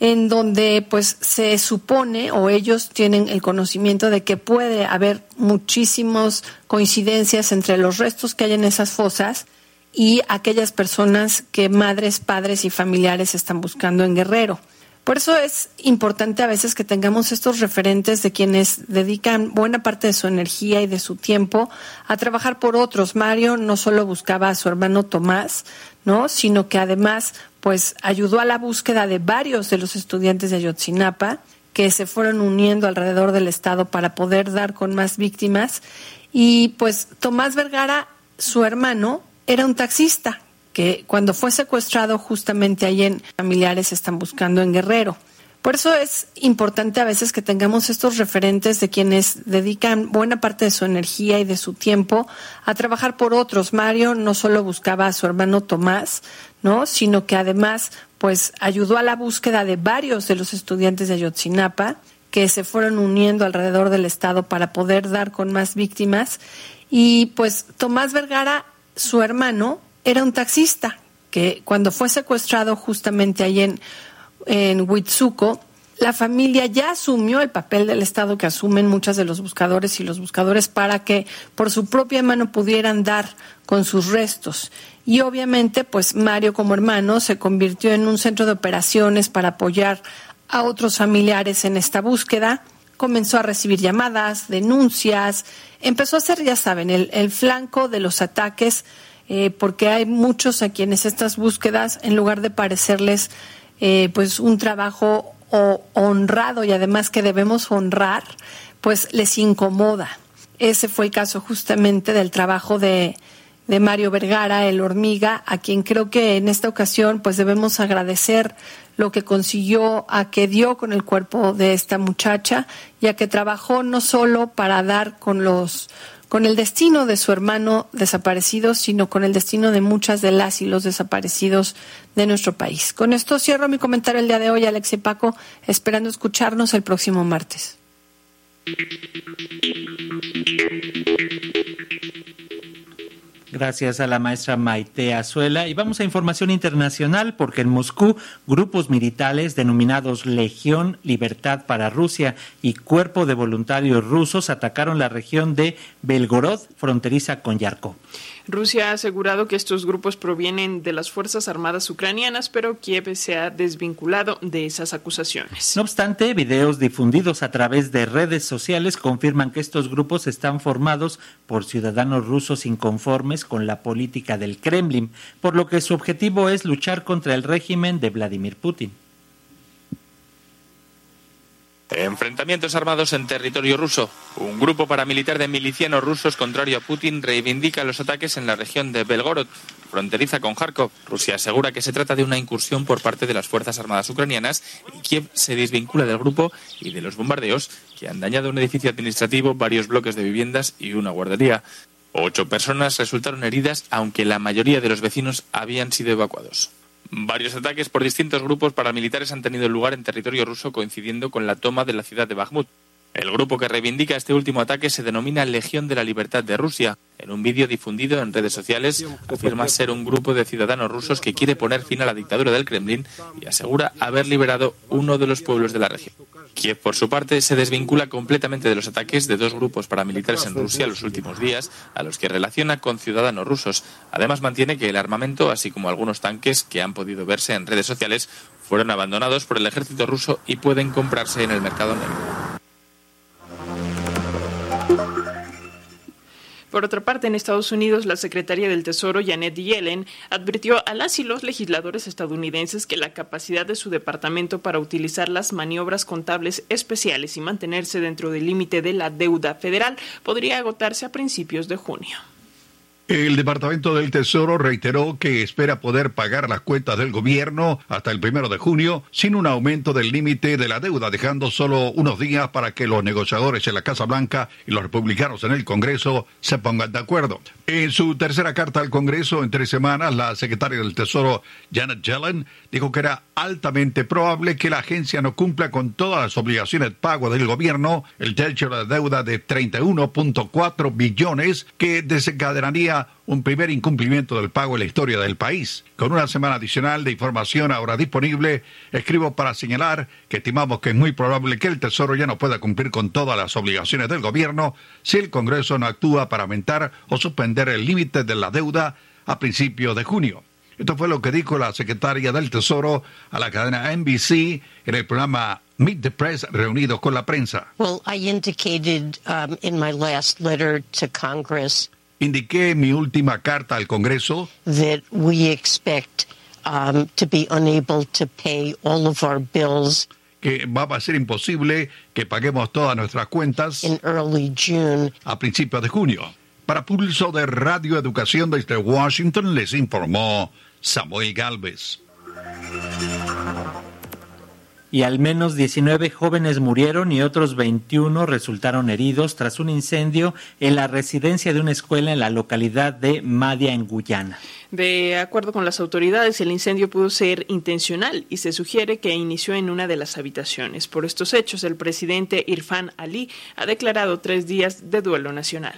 en donde pues se supone o ellos tienen el conocimiento de que puede haber muchísimas coincidencias entre los restos que hay en esas fosas y aquellas personas que madres, padres y familiares están buscando en Guerrero. Por eso es importante a veces que tengamos estos referentes de quienes dedican buena parte de su energía y de su tiempo a trabajar por otros. Mario no solo buscaba a su hermano Tomás, ¿no? sino que además pues ayudó a la búsqueda de varios de los estudiantes de Ayotzinapa que se fueron uniendo alrededor del estado para poder dar con más víctimas y pues Tomás Vergara, su hermano, era un taxista que cuando fue secuestrado justamente ahí en familiares están buscando en Guerrero. Por eso es importante a veces que tengamos estos referentes de quienes dedican buena parte de su energía y de su tiempo a trabajar por otros. Mario no solo buscaba a su hermano Tomás, ¿no? sino que además pues ayudó a la búsqueda de varios de los estudiantes de Ayotzinapa que se fueron uniendo alrededor del estado para poder dar con más víctimas y pues Tomás Vergara, su hermano, era un taxista que cuando fue secuestrado justamente ahí en, en Huitzuco, la familia ya asumió el papel del Estado que asumen muchas de los buscadores y los buscadores para que por su propia mano pudieran dar con sus restos. Y obviamente, pues Mario como hermano se convirtió en un centro de operaciones para apoyar a otros familiares en esta búsqueda. Comenzó a recibir llamadas, denuncias, empezó a ser, ya saben, el, el flanco de los ataques, eh, porque hay muchos a quienes estas búsquedas, en lugar de parecerles eh, pues un trabajo honrado y además que debemos honrar, pues les incomoda. Ese fue el caso justamente del trabajo de, de Mario Vergara, el hormiga, a quien creo que en esta ocasión pues debemos agradecer lo que consiguió, a que dio con el cuerpo de esta muchacha y a que trabajó no solo para dar con los con el destino de su hermano desaparecido, sino con el destino de muchas de las y los desaparecidos de nuestro país. Con esto cierro mi comentario el día de hoy, Alex y Paco, esperando escucharnos el próximo martes. Gracias a la maestra Maite Azuela. Y vamos a información internacional porque en Moscú grupos militares denominados Legión Libertad para Rusia y Cuerpo de Voluntarios Rusos atacaron la región de Belgorod, fronteriza con Yarkov. Rusia ha asegurado que estos grupos provienen de las Fuerzas Armadas ucranianas, pero Kiev se ha desvinculado de esas acusaciones. No obstante, videos difundidos a través de redes sociales confirman que estos grupos están formados por ciudadanos rusos inconformes con la política del Kremlin, por lo que su objetivo es luchar contra el régimen de Vladimir Putin. Enfrentamientos armados en territorio ruso. Un grupo paramilitar de milicianos rusos contrario a Putin reivindica los ataques en la región de Belgorod, fronteriza con Kharkov. Rusia asegura que se trata de una incursión por parte de las Fuerzas Armadas ucranianas y Kiev se desvincula del grupo y de los bombardeos que han dañado un edificio administrativo, varios bloques de viviendas y una guardería. Ocho personas resultaron heridas, aunque la mayoría de los vecinos habían sido evacuados. Varios ataques por distintos grupos paramilitares han tenido lugar en territorio ruso coincidiendo con la toma de la ciudad de Bakhmut. El grupo que reivindica este último ataque se denomina Legión de la Libertad de Rusia. En un vídeo difundido en redes sociales afirma ser un grupo de ciudadanos rusos que quiere poner fin a la dictadura del Kremlin y asegura haber liberado uno de los pueblos de la región. Kiev, por su parte, se desvincula completamente de los ataques de dos grupos paramilitares en Rusia los últimos días, a los que relaciona con ciudadanos rusos. Además, mantiene que el armamento, así como algunos tanques que han podido verse en redes sociales, fueron abandonados por el ejército ruso y pueden comprarse en el mercado negro. Por otra parte, en Estados Unidos, la secretaria del Tesoro, Janet Yellen, advirtió a las y los legisladores estadounidenses que la capacidad de su departamento para utilizar las maniobras contables especiales y mantenerse dentro del límite de la deuda federal podría agotarse a principios de junio. El Departamento del Tesoro reiteró que espera poder pagar las cuentas del gobierno hasta el primero de junio sin un aumento del límite de la deuda, dejando solo unos días para que los negociadores en la Casa Blanca y los republicanos en el Congreso se pongan de acuerdo. En su tercera carta al Congreso en tres semanas, la secretaria del Tesoro, Janet Yellen, dijo que era altamente probable que la agencia no cumpla con todas las obligaciones de pago del gobierno, el techo de la deuda de 31.4 billones que desencadenaría un primer incumplimiento del pago en la historia del país. Con una semana adicional de información ahora disponible, escribo para señalar que estimamos que es muy probable que el Tesoro ya no pueda cumplir con todas las obligaciones del gobierno si el Congreso no actúa para aumentar o suspender el límite de la deuda a principios de junio. Esto fue lo que dijo la secretaria del Tesoro a la cadena NBC en el programa Meet the Press reunidos con la prensa. Well, I indicated um, in my last letter to Congress Indiqué en mi última carta al Congreso that we expect um, to be unable to pay all of our bills que va a ser imposible que paguemos todas nuestras cuentas in early June. a principios de junio. Para Pulso de Radio Educación desde Washington les informó Samuel Galvez. y al menos 19 jóvenes murieron y otros 21 resultaron heridos tras un incendio en la residencia de una escuela en la localidad de Madia, en Guyana. De acuerdo con las autoridades, el incendio pudo ser intencional y se sugiere que inició en una de las habitaciones. Por estos hechos, el presidente Irfan Ali ha declarado tres días de duelo nacional.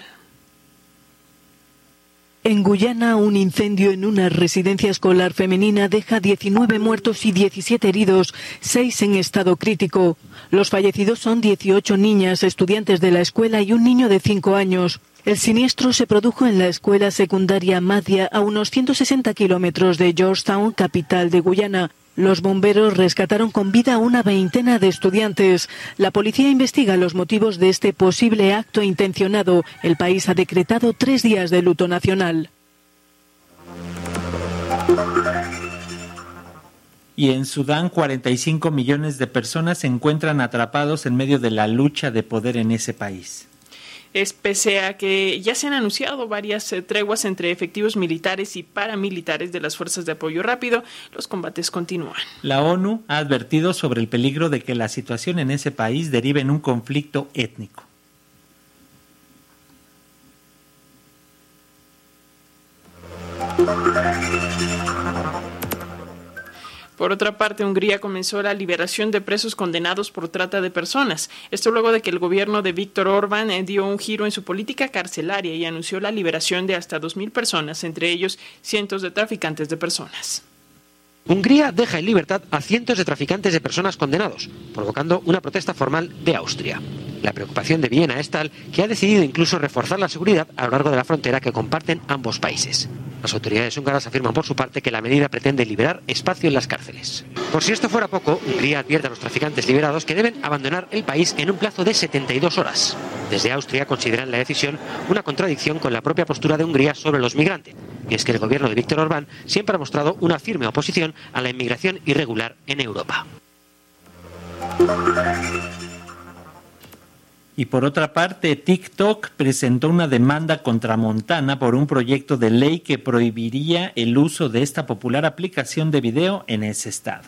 En Guyana, un incendio en una residencia escolar femenina deja 19 muertos y 17 heridos, seis en estado crítico. Los fallecidos son 18 niñas, estudiantes de la escuela y un niño de 5 años. El siniestro se produjo en la escuela secundaria Madia, a unos 160 kilómetros de Georgetown, capital de Guyana. Los bomberos rescataron con vida a una veintena de estudiantes. La policía investiga los motivos de este posible acto intencionado. El país ha decretado tres días de luto nacional. Y en Sudán, 45 millones de personas se encuentran atrapados en medio de la lucha de poder en ese país es pese a que ya se han anunciado varias eh, treguas entre efectivos militares y paramilitares de las fuerzas de apoyo rápido, los combates continúan. La ONU ha advertido sobre el peligro de que la situación en ese país derive en un conflicto étnico. Por otra parte, Hungría comenzó la liberación de presos condenados por trata de personas. Esto luego de que el gobierno de Víctor Orbán eh, dio un giro en su política carcelaria y anunció la liberación de hasta 2.000 personas, entre ellos cientos de traficantes de personas. Hungría deja en libertad a cientos de traficantes de personas condenados, provocando una protesta formal de Austria. La preocupación de Viena es tal que ha decidido incluso reforzar la seguridad a lo largo de la frontera que comparten ambos países. Las autoridades húngaras afirman por su parte que la medida pretende liberar espacio en las cárceles. Por si esto fuera poco, Hungría advierte a los traficantes liberados que deben abandonar el país en un plazo de 72 horas. Desde Austria consideran la decisión una contradicción con la propia postura de Hungría sobre los migrantes. Y es que el gobierno de Víctor Orbán siempre ha mostrado una firme oposición a la inmigración irregular en Europa. Y por otra parte, TikTok presentó una demanda contra Montana por un proyecto de ley que prohibiría el uso de esta popular aplicación de video en ese estado.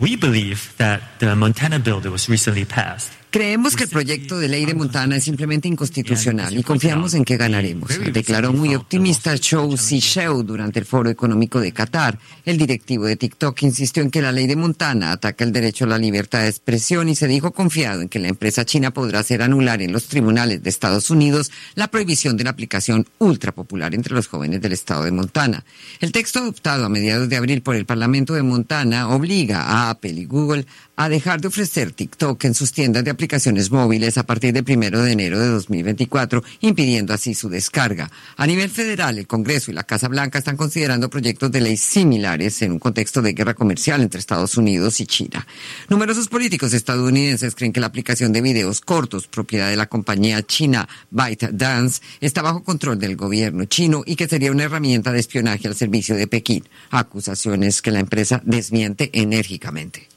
we believe that the Montana bill that was recently passed Creemos que el proyecto de ley de Montana es simplemente inconstitucional y confiamos en que ganaremos, declaró muy optimista Chou Sheu durante el Foro Económico de Qatar. El directivo de TikTok insistió en que la ley de Montana ataca el derecho a la libertad de expresión y se dijo confiado en que la empresa china podrá hacer anular en los tribunales de Estados Unidos la prohibición de la aplicación ultra popular entre los jóvenes del estado de Montana. El texto adoptado a mediados de abril por el Parlamento de Montana obliga a Apple y Google a dejar de ofrecer TikTok en sus tiendas de aplicaciones móviles a partir del primero de enero de 2024, impidiendo así su descarga. A nivel federal, el Congreso y la Casa Blanca están considerando proyectos de ley similares en un contexto de guerra comercial entre Estados Unidos y China. Numerosos políticos estadounidenses creen que la aplicación de videos cortos, propiedad de la compañía china ByteDance, está bajo control del gobierno chino y que sería una herramienta de espionaje al servicio de Pekín. Acusaciones que la empresa desmiente enérgicamente.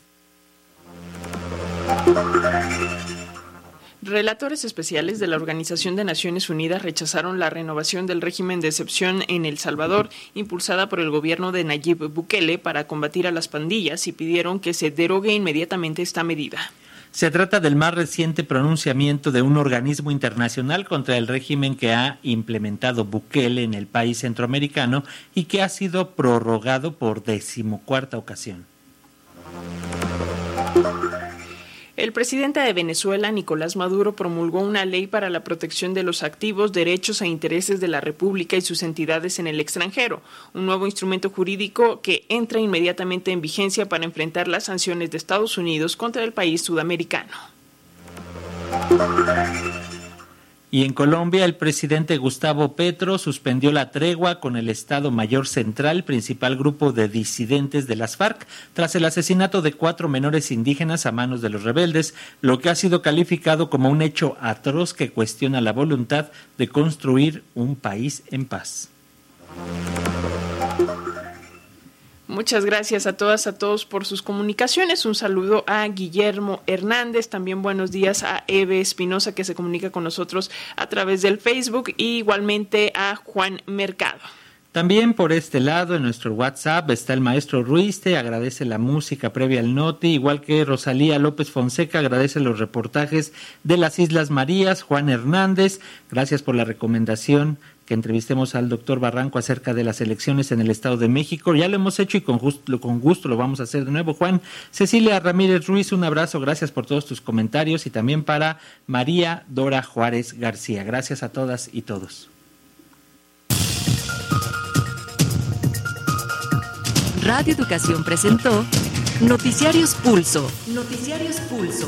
Relatores especiales de la Organización de Naciones Unidas rechazaron la renovación del régimen de excepción en El Salvador, impulsada por el gobierno de Nayib Bukele para combatir a las pandillas y pidieron que se derogue inmediatamente esta medida. Se trata del más reciente pronunciamiento de un organismo internacional contra el régimen que ha implementado Bukele en el país centroamericano y que ha sido prorrogado por decimocuarta ocasión. El presidente de Venezuela, Nicolás Maduro, promulgó una ley para la protección de los activos, derechos e intereses de la República y sus entidades en el extranjero, un nuevo instrumento jurídico que entra inmediatamente en vigencia para enfrentar las sanciones de Estados Unidos contra el país sudamericano. Y en Colombia, el presidente Gustavo Petro suspendió la tregua con el Estado Mayor Central, principal grupo de disidentes de las FARC, tras el asesinato de cuatro menores indígenas a manos de los rebeldes, lo que ha sido calificado como un hecho atroz que cuestiona la voluntad de construir un país en paz. Muchas gracias a todas, a todos por sus comunicaciones. Un saludo a Guillermo Hernández. También buenos días a Eve Espinosa, que se comunica con nosotros a través del Facebook. Y igualmente a Juan Mercado. También por este lado, en nuestro WhatsApp, está el maestro Ruiz, te agradece la música previa al noti, igual que Rosalía López Fonseca, agradece los reportajes de las Islas Marías, Juan Hernández, gracias por la recomendación que entrevistemos al doctor Barranco acerca de las elecciones en el Estado de México. Ya lo hemos hecho y con, gusto lo vamos a hacer de nuevo. Juan, Cecilia Ramírez Ruiz, un abrazo, gracias por todos tus comentarios y también para María Dora Juárez García. Gracias a todas y todos. Radio Educación presentó Noticiarios Pulso. Noticiarios Pulso.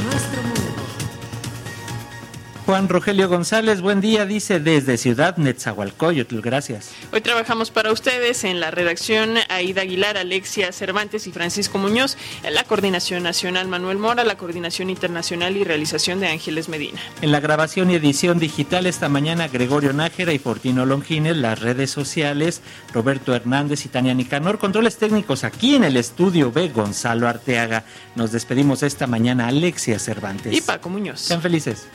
Juan Rogelio González, buen día, dice desde Ciudad Netzahualcoyotl, gracias. Hoy trabajamos para ustedes en la redacción Aida Aguilar, Alexia Cervantes y Francisco Muñoz, en la coordinación nacional Manuel Mora, la coordinación internacional y realización de Ángeles Medina. En la grabación y edición digital esta mañana Gregorio Nájera y Fortino Longines, las redes sociales Roberto Hernández y Tania Nicanor, controles técnicos aquí en el estudio B, Gonzalo Arteaga. Nos despedimos esta mañana Alexia Cervantes. Y Paco Muñoz. Sean felices.